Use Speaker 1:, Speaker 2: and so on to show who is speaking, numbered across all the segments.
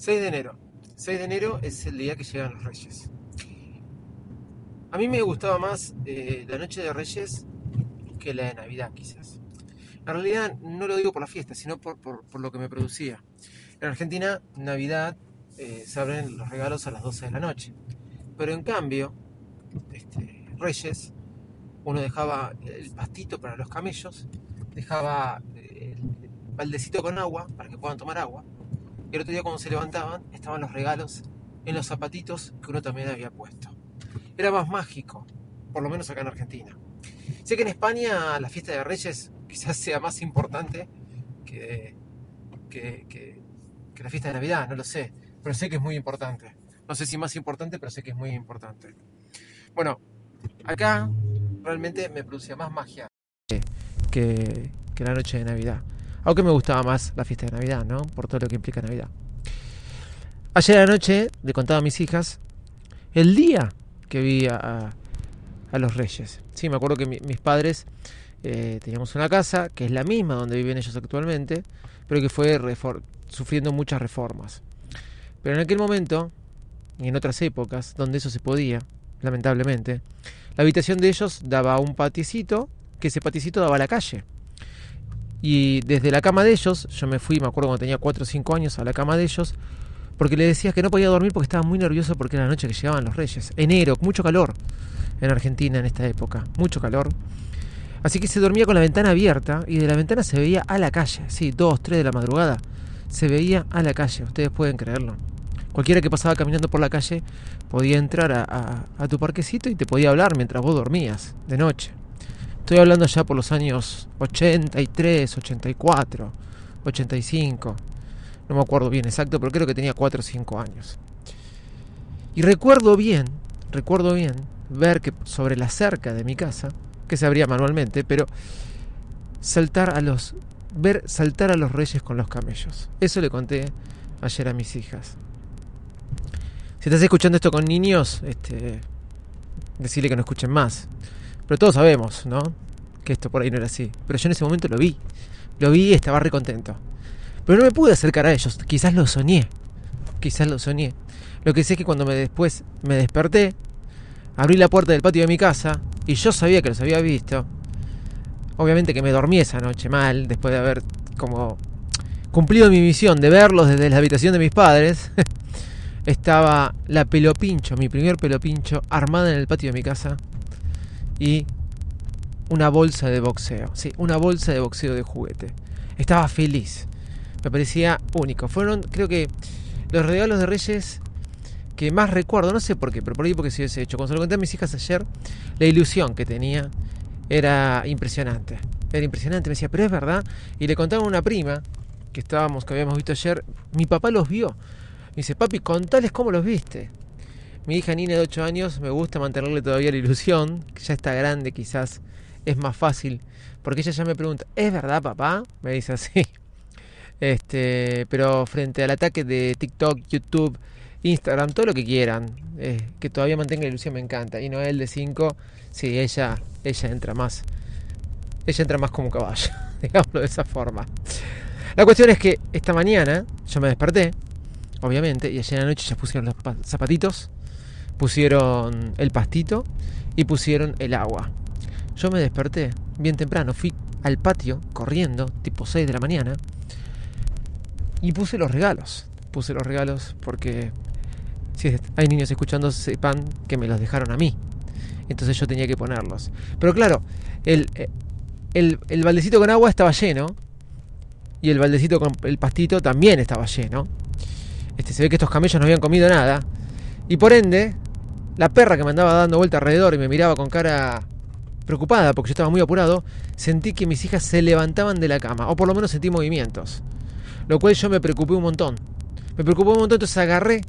Speaker 1: 6 de enero. 6 de enero es el día que llegan los Reyes. A mí me gustaba más eh, la noche de Reyes que la de Navidad, quizás. En realidad no lo digo por la fiesta, sino por, lo que me producía. En Argentina, Navidad eh, se abren los regalos a las 12 de la noche. Pero en cambio, este, Reyes, uno dejaba el pastito para los camellos, dejaba el baldecito con agua para que puedan tomar agua, y el otro día cuando se levantaban estaban los regalos en los zapatitos que uno también había puesto. Era más mágico, por lo menos acá en Argentina. Sé que en España la fiesta de Reyes quizás sea más importante que, que, la fiesta de Navidad, no lo sé, pero sé que es muy importante. No sé si más importante, pero sé que es muy importante. Bueno, acá realmente me producía más magia que, que la noche de Navidad. Aunque me gustaba más la fiesta de Navidad, ¿no? Por todo lo que implica Navidad. Ayer a noche le contaba a mis hijas el día que vi a, los reyes. Sí, me acuerdo que mis padres eh, teníamos una casa, que es la misma donde viven ellos actualmente, pero que fue sufriendo muchas reformas. Pero en aquel momento, y en otras épocas, donde eso se podía, lamentablemente, la habitación de ellos daba a un paticito, que ese paticito daba a la calle. Y desde la cama de ellos, yo me fui, me acuerdo cuando tenía 4 o 5 años, a la cama de ellos, porque le decía que no podía dormir porque estaba muy nervioso porque era la noche que llegaban los reyes. Enero, mucho calor en Argentina en esta época, mucho calor. Así que se dormía con la ventana abierta y de la ventana se veía a la calle, sí, 2, 3 de la madrugada, se veía a la calle, ustedes pueden creerlo. Cualquiera que pasaba caminando por la calle podía entrar a, a tu parquecito y te podía hablar mientras vos dormías, de noche. Estoy hablando ya por los años 83, 84, 85. No me acuerdo bien exacto, pero creo que tenía 4 o 5 años. Y recuerdo bien, recuerdo bien ver que sobre la cerca de mi casa, que se abría manualmente, pero saltar a los ver saltar a los reyes con los camellos. Eso le conté ayer a mis hijas. Si estás escuchando esto con niños, este decirle que no escuchen más. Pero todos sabemos, ¿no? Que esto por ahí no era así. Pero yo en ese momento lo vi. Lo vi y estaba re contento. Pero no me pude acercar a ellos. Quizás lo soñé. Quizás lo soñé. Lo que sé es que cuando me después me desperté, abrí la puerta del patio de mi casa y yo sabía que los había visto. Obviamente que me dormí esa noche mal, después de haber como cumplido mi misión de verlos desde la habitación de mis padres. Estaba la pelopincho, mi primer pelopincho, armada en el patio de mi casa y una bolsa de boxeo. Sí, una bolsa de boxeo de juguete. Estaba feliz. Me parecía único. Fueron, creo que, los regalos de Reyes que más recuerdo. No sé por qué, pero por ahí porque se hubiese hecho. Cuando se lo conté a mis hijas ayer, la ilusión que tenía era impresionante. Era impresionante. Me decía, pero es verdad. Y le contaba a una prima que estábamos, que habíamos visto ayer. Mi papá los vio. Me dice, papi, contales cómo los viste. Mi hija Nina de 8 años me gusta mantenerle todavía la ilusión, que ya está grande quizás es más fácil, porque ella ya me pregunta, ¿es verdad papá? Me dice así. Este, pero frente al ataque de TikTok, YouTube, Instagram, todo lo que quieran, eh, que todavía mantenga la ilusión me encanta. Y Noel de 5, sí, ella, ella entra más. Ella entra más como caballo, digámoslo de esa forma. La cuestión es que esta mañana yo me desperté, obviamente, y ayer noche ya pusieron los zapatitos pusieron el pastito y pusieron el agua. Yo me desperté bien temprano, fui al patio corriendo, tipo 6 de la mañana, y puse los regalos. Puse los regalos porque si hay niños escuchando, sepan que me los dejaron a mí. Entonces yo tenía que ponerlos. Pero claro, el, el, el baldecito con agua estaba lleno y el baldecito con el pastito también estaba lleno. Este, se ve que estos camellos no habían comido nada. Y por ende, la perra que me andaba dando vuelta alrededor y me miraba con cara preocupada porque yo estaba muy apurado, sentí que mis hijas se levantaban de la cama, o por lo menos sentí movimientos. Lo cual yo me preocupé un montón. Me preocupó un montón, entonces agarré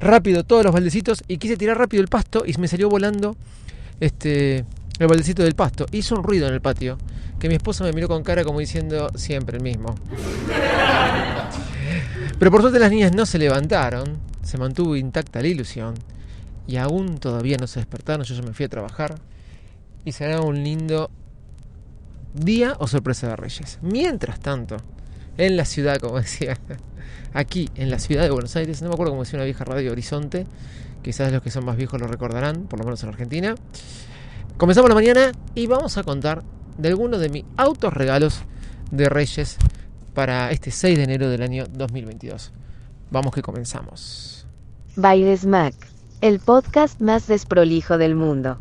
Speaker 1: rápido todos los baldecitos y quise tirar rápido el pasto y me salió volando este, el baldecito del pasto. Hizo un ruido en el patio que mi esposa me miró con cara como diciendo siempre el mismo. Pero por suerte las niñas no se levantaron, se mantuvo intacta la ilusión y aún todavía no se despertaron, yo ya me fui a trabajar y será un lindo día o sorpresa de Reyes. Mientras tanto, en la ciudad, como decía, aquí en la ciudad de Buenos Aires, no me acuerdo cómo decía una vieja radio Horizonte, quizás los que son más viejos lo recordarán, por lo menos en Argentina. Comenzamos la mañana y vamos a contar de algunos de mis autos regalos de Reyes para este 6 de enero del año 2022. Vamos que comenzamos.
Speaker 2: Bailes Mac, el podcast más desprolijo del mundo.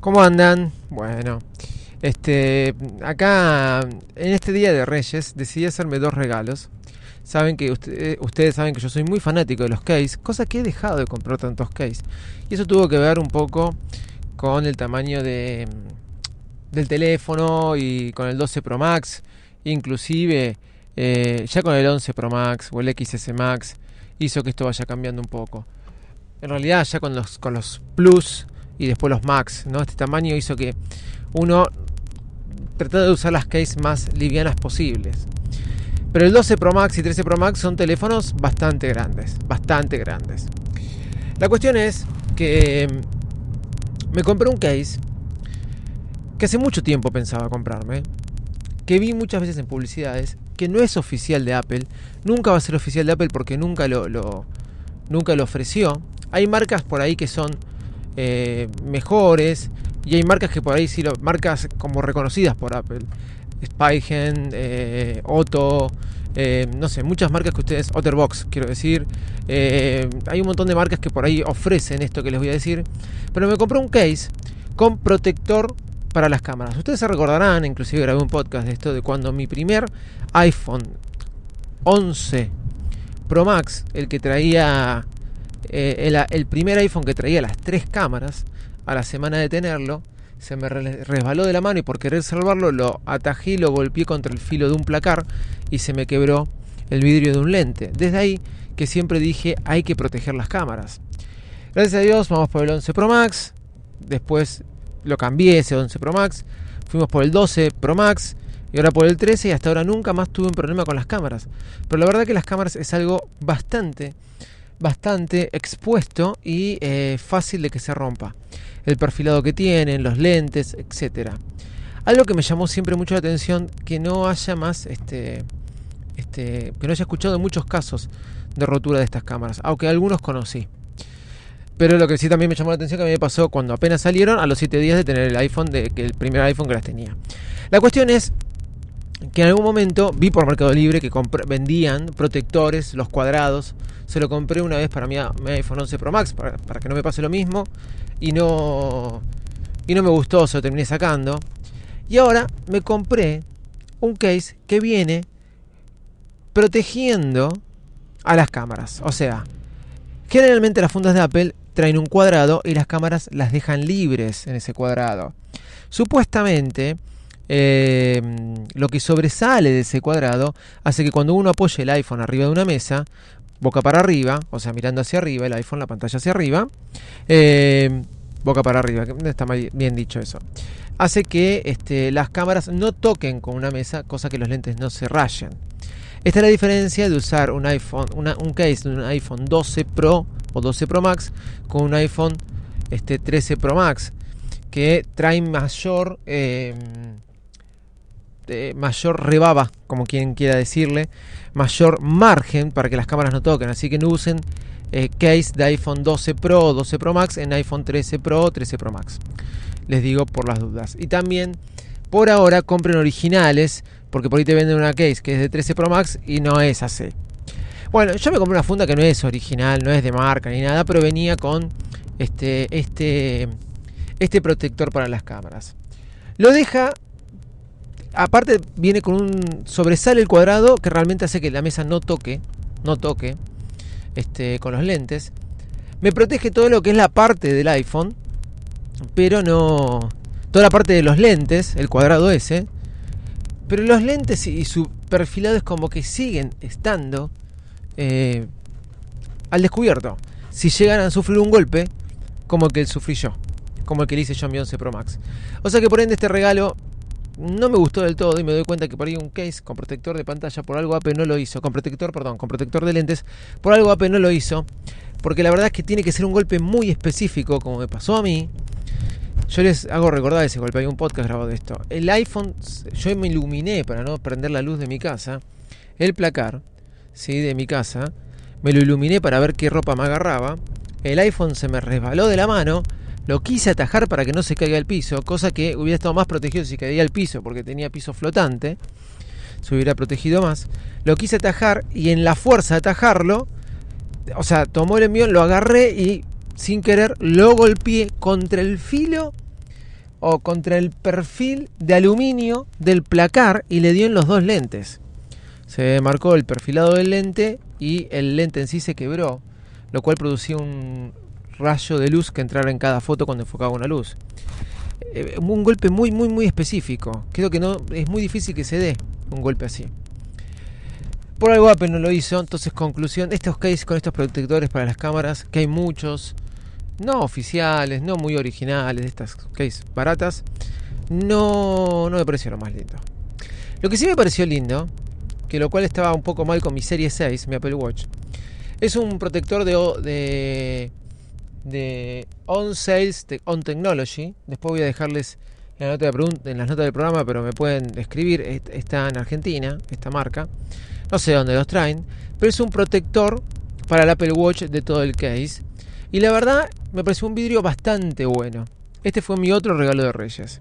Speaker 1: ¿Cómo andan? Bueno, este, acá en este día de Reyes decidí hacerme dos regalos. Saben que eh, ustedes saben que yo soy muy fanático de los case, cosa que he dejado de comprar tantos case. Y eso tuvo que ver un poco con el tamaño de, del teléfono y con el 12 Pro Max, inclusive eh, ya con el 11 Pro Max o el XS Max hizo que esto vaya cambiando un poco. En realidad ya con los, con los Plus y después los Max, ¿no? Este tamaño hizo que uno tratara de usar las case más livianas posibles. Pero el 12 Pro Max y 13 Pro Max son teléfonos bastante grandes, bastante grandes. La cuestión es que em, me compré un case que hace mucho tiempo pensaba comprarme, que vi muchas veces en publicidades, que no es oficial de Apple, nunca va a ser oficial de Apple porque nunca lo, nunca lo ofreció. Hay marcas por ahí que son eh, mejores y hay marcas que por ahí sí lo marcas como reconocidas por Apple Spygen, eh, Otto eh, no sé, muchas marcas que ustedes, Otterbox quiero decir, hay un montón de marcas que por ahí ofrecen esto que les voy a decir, pero me compré un case con protector para las cámaras. Ustedes se recordarán, inclusive grabé un podcast de esto, de cuando mi primer iPhone 11 Pro Max, el que traía eh, el, primer iPhone que traía las tres cámaras, a la semana de tenerlo, se me resbaló de la mano y por querer salvarlo lo atajé lo golpeé contra el filo de un placar y se me quebró el vidrio de un lente. Desde ahí que siempre dije hay que proteger las cámaras. Gracias a Dios vamos por el 11 Pro Max, después lo cambié ese 11 Pro Max, fuimos por el 12 Pro Max y ahora por el 13 y hasta ahora nunca más tuve un problema con las cámaras. Pero la verdad que las cámaras es algo bastante bastante expuesto y eh, fácil de que se rompa. El perfilado que tienen, los lentes, etc. Algo que me llamó siempre mucho la atención, que no haya más, este, este, que no haya escuchado muchos casos de rotura de estas cámaras, aunque algunos conocí. Pero lo que sí también me llamó la atención que a mí me pasó cuando apenas salieron a los 7 días de tener el iPhone, de que el primer iPhone que las tenía. La cuestión es que en algún momento vi por Mercado Libre que vendían protectores, los cuadrados. Se lo compré una vez para mi, iPhone 11 Pro Max para, que no me pase lo mismo. Y no, y no me gustó, se lo terminé sacando. Y ahora me compré un case que viene protegiendo a las cámaras. O sea, generalmente las fundas de Apple traen un cuadrado y las cámaras las dejan libres en ese cuadrado. Supuestamente eh, lo que sobresale de ese cuadrado hace que cuando uno apoye el iPhone arriba de una mesa, boca para arriba, o sea, mirando hacia arriba, el iPhone, la pantalla hacia arriba, eh, boca para arriba, está bien dicho eso, hace que este, las cámaras no toquen con una mesa, cosa que los lentes no se rayen. Esta es la diferencia de usar un iPhone, un case de un iPhone 12 Pro o 12 Pro Max con un iPhone este, 13 Pro Max, que trae mayor eh, mayor rebaba, como quien quiera decirle, mayor margen para que las cámaras no toquen. Así que no usen eh, case de iPhone 12 Pro o 12 Pro Max en iPhone 13 Pro o 13 Pro Max. Les digo por las dudas. Y también, por ahora, compren originales, porque por ahí te venden una case que es de 13 Pro Max y no es así. Bueno, yo me compré una funda que no es original, no es de marca ni nada, pero venía con este, este, este protector para las cámaras. Lo deja, aparte viene con un sobresale el cuadrado que realmente hace que la mesa no toque, no toque, este, con los lentes. Me protege todo lo que es la parte del iPhone, pero no toda la parte de los lentes, el cuadrado ese. Pero los lentes y su perfilado es como que siguen estando eh, al descubierto. Si llegan a sufrir un golpe, como el que sufrí yo, como el que le hice yo a mi 11 Pro Max. O sea que por ende este regalo no me gustó del todo y me doy cuenta que por ahí un case con protector de pantalla por algo Apple no lo hizo, con protector, perdón, con protector de lentes, por algo Apple no lo hizo, porque la verdad es que tiene que ser un golpe muy específico, como me pasó a mí. Yo les hago recordar ese golpe, hay un podcast grabado de esto. El iPhone, yo me iluminé para no prender la luz de mi casa, el placar, ¿sí? de mi casa, me lo iluminé para ver qué ropa me agarraba, el iPhone se me resbaló de la mano, lo quise atajar para que no se caiga al piso, cosa que hubiera estado más protegido si caía al piso, porque tenía piso flotante, se hubiera protegido más. Lo quise atajar y en la fuerza de atajarlo, o sea, tomó el envío, lo agarré y sin querer lo golpeé contra el filo o contra el perfil de aluminio del placar y le dio en los dos lentes. Se marcó el perfilado del lente y el lente en sí se quebró, lo cual producía un, rayo de luz que entrara en cada foto cuando enfocaba una luz. Eh, un golpe muy, muy, muy específico. Creo que no es muy difícil que se dé un golpe así. Por algo Apple no lo hizo, entonces conclusión, estos cases con estos protectores para las cámaras, que hay muchos, no oficiales, no muy originales, estas cases baratas, no, no me parecieron más lindo. Lo que sí me pareció lindo, que lo cual estaba un poco mal con mi Serie 6, mi Apple Watch, es un protector de, de de On Sales On Technology. Después voy a dejarles en, la nota las notas del programa, pero me pueden escribir. Está en Argentina, esta marca. No sé dónde los traen, pero es un protector para el Apple Watch de todo el case. Y la verdad, me pareció un vidrio bastante bueno. Este fue mi otro regalo de Reyes.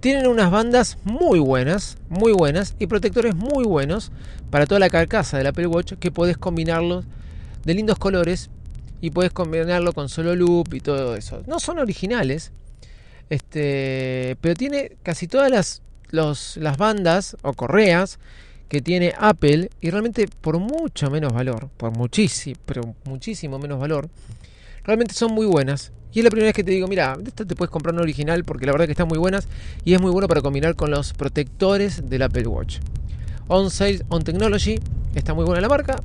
Speaker 1: Tienen unas bandas muy buenas, muy buenas, y protectores muy buenos para toda la carcasa del Apple Watch que puedes combinarlos de lindos colores y puedes combinarlo con solo loop y todo eso. No son originales, este, pero tiene casi todas las, las bandas o correas que tiene Apple y realmente por mucho menos valor, por muchísimo, pero muchísimo menos valor, realmente son muy buenas. Y es la primera vez que te digo, mira, esta te puedes comprar un original porque la verdad que están muy buenas y es muy bueno para combinar con los protectores del Apple Watch. On Sale On Technology, está muy buena la marca,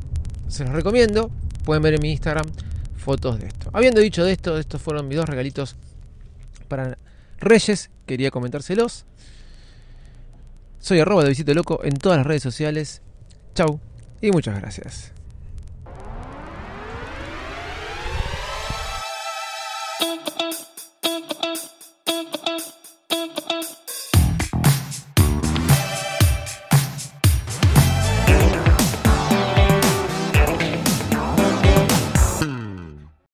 Speaker 1: se los recomiendo. Pueden ver en mi Instagram fotos de esto. Habiendo dicho de esto, estos fueron mis dos regalitos para Reyes. Quería comentárselos. Soy arroba de Visito Loco en todas las redes sociales. Chau y muchas gracias.